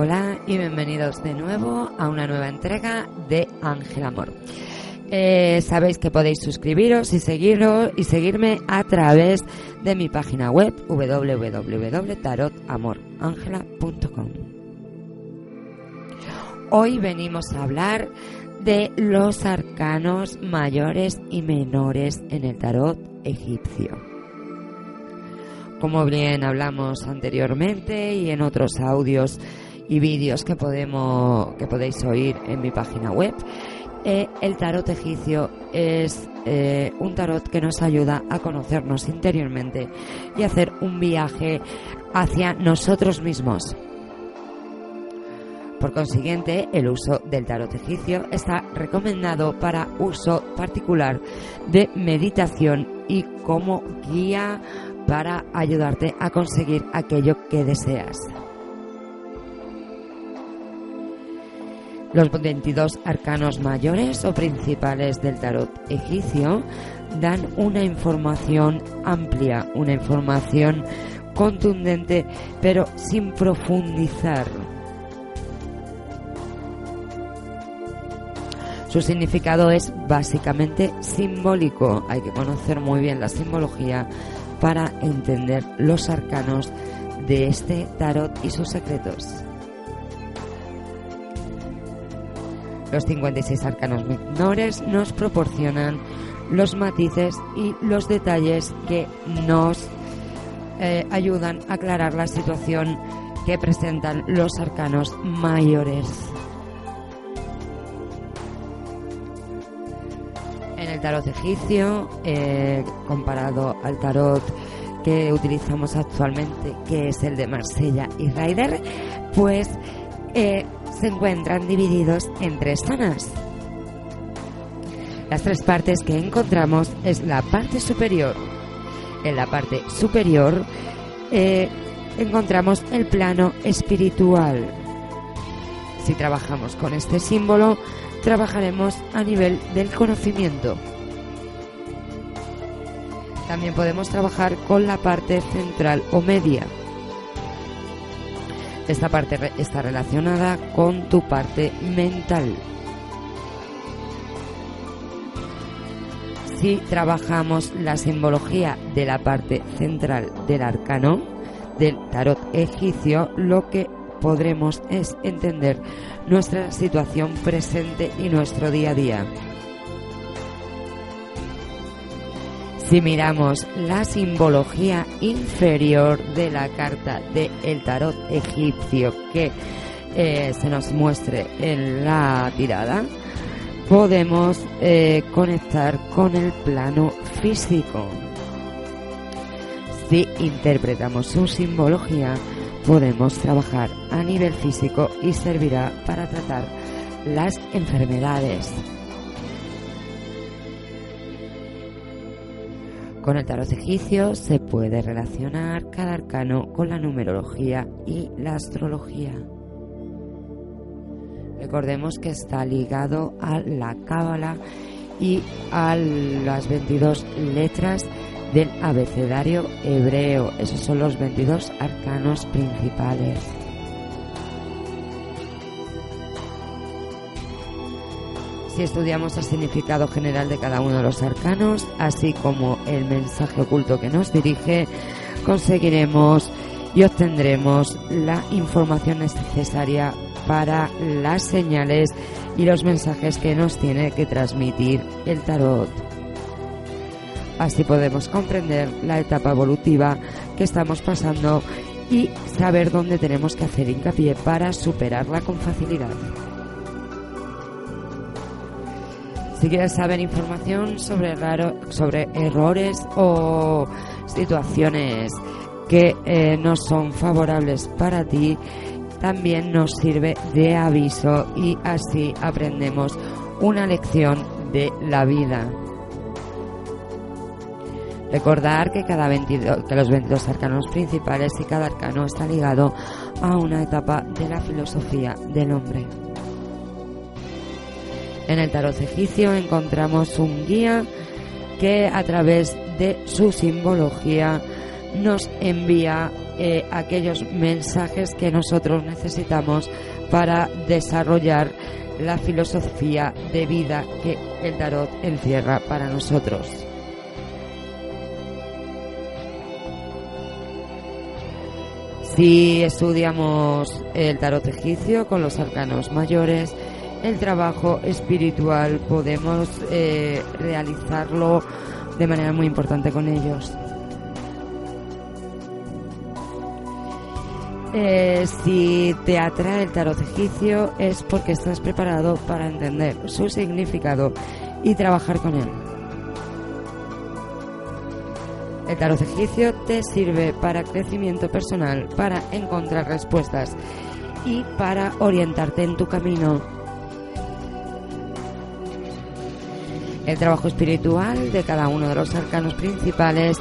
Hola y bienvenidos de nuevo a una nueva entrega de Ángel Amor. Eh, sabéis que podéis suscribiros y seguiros y seguirme a través de mi página web www.tarotamorangela.com. Hoy venimos a hablar de los arcanos mayores y menores en el tarot egipcio. Como bien hablamos anteriormente y en otros audios y vídeos que podemos que podéis oír en mi página web. Eh, el tarot egipcio es eh, un tarot que nos ayuda a conocernos interiormente y hacer un viaje hacia nosotros mismos. Por consiguiente, el uso del tarot egipcio está recomendado para uso particular de meditación y como guía para ayudarte a conseguir aquello que deseas. Los 22 arcanos mayores o principales del tarot egipcio dan una información amplia, una información contundente, pero sin profundizar. Su significado es básicamente simbólico. Hay que conocer muy bien la simbología para entender los arcanos de este tarot y sus secretos. Los 56 arcanos menores nos proporcionan los matices y los detalles que nos eh, ayudan a aclarar la situación que presentan los arcanos mayores. En el tarot egipcio, eh, comparado al tarot que utilizamos actualmente, que es el de Marsella y Ryder, pues eh, se encuentran divididos en tres zonas. Las tres partes que encontramos es la parte superior. En la parte superior eh, encontramos el plano espiritual. Si trabajamos con este símbolo, trabajaremos a nivel del conocimiento. También podemos trabajar con la parte central o media. Esta parte está relacionada con tu parte mental. Si trabajamos la simbología de la parte central del arcano del tarot egipcio, lo que podremos es entender nuestra situación presente y nuestro día a día. Si miramos la simbología inferior de la carta del el tarot egipcio que eh, se nos muestre en la tirada, podemos eh, conectar con el plano físico. Si interpretamos su simbología, podemos trabajar a nivel físico y servirá para tratar las enfermedades. Con el tarot egipcio se puede relacionar cada arcano con la numerología y la astrología. Recordemos que está ligado a la cábala y a las 22 letras del abecedario hebreo. Esos son los 22 arcanos principales. Si estudiamos el significado general de cada uno de los arcanos, así como el mensaje oculto que nos dirige, conseguiremos y obtendremos la información necesaria para las señales y los mensajes que nos tiene que transmitir el tarot. Así podemos comprender la etapa evolutiva que estamos pasando y saber dónde tenemos que hacer hincapié para superarla con facilidad. Si quieres saber información sobre, sobre errores o situaciones que eh, no son favorables para ti, también nos sirve de aviso y así aprendemos una lección de la vida. Recordar que cada 22, que los 22 arcanos principales y cada arcano está ligado a una etapa de la filosofía del hombre. En el tarot egipcio encontramos un guía que a través de su simbología nos envía eh, aquellos mensajes que nosotros necesitamos para desarrollar la filosofía de vida que el tarot encierra para nosotros. Si estudiamos el tarot egipcio con los arcanos mayores, el trabajo espiritual podemos eh, realizarlo de manera muy importante con ellos. Eh, si te atrae el tarot egipcio es porque estás preparado para entender su significado y trabajar con él. El tarot egipcio te sirve para crecimiento personal, para encontrar respuestas y para orientarte en tu camino. El trabajo espiritual de cada uno de los arcanos principales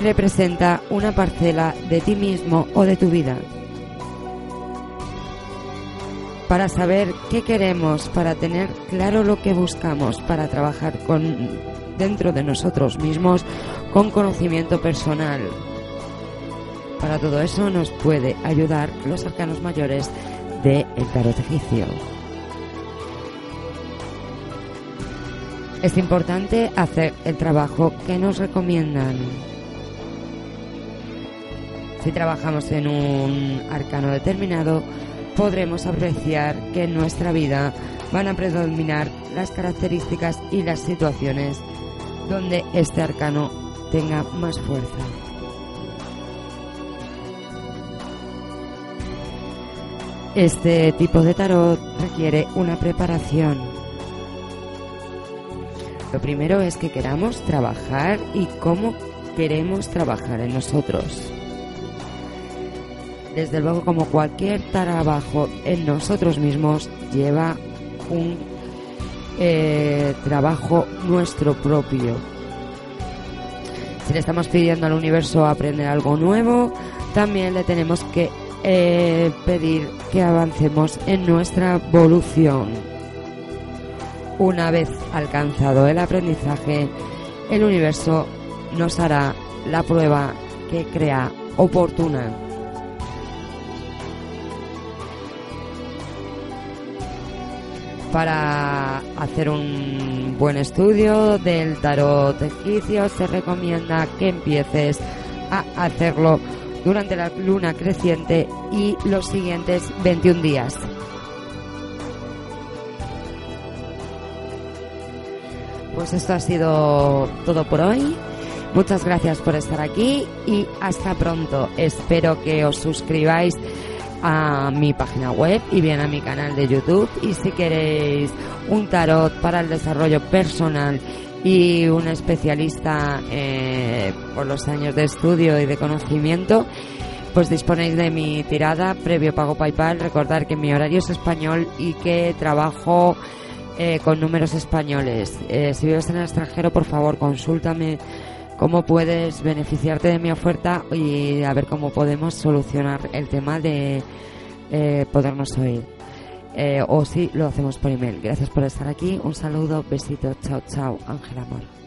representa una parcela de ti mismo o de tu vida. Para saber qué queremos, para tener claro lo que buscamos, para trabajar con dentro de nosotros mismos con conocimiento personal. Para todo eso nos puede ayudar los arcanos mayores de el tarot egipcio. Es importante hacer el trabajo que nos recomiendan. Si trabajamos en un arcano determinado, podremos apreciar que en nuestra vida van a predominar las características y las situaciones donde este arcano tenga más fuerza. Este tipo de tarot requiere una preparación. Lo primero es que queramos trabajar y cómo queremos trabajar en nosotros. Desde luego, como cualquier trabajo en nosotros mismos, lleva un eh, trabajo nuestro propio. Si le estamos pidiendo al universo aprender algo nuevo, también le tenemos que eh, pedir que avancemos en nuestra evolución. Una vez alcanzado el aprendizaje, el universo nos hará la prueba que crea oportuna. Para hacer un buen estudio del tarot egipcio se recomienda que empieces a hacerlo durante la luna creciente y los siguientes 21 días. Pues esto ha sido todo por hoy. Muchas gracias por estar aquí y hasta pronto. Espero que os suscribáis a mi página web y bien a mi canal de YouTube. Y si queréis un tarot para el desarrollo personal y un especialista eh, por los años de estudio y de conocimiento, pues disponéis de mi tirada previo pago PayPal. Recordar que mi horario es español y que trabajo eh, con números españoles. Eh, si vives en el extranjero, por favor, consúltame cómo puedes beneficiarte de mi oferta y a ver cómo podemos solucionar el tema de eh, podernos oír. Eh, o si lo hacemos por email. Gracias por estar aquí. Un saludo, besito, chao, chao, Ángel Amor.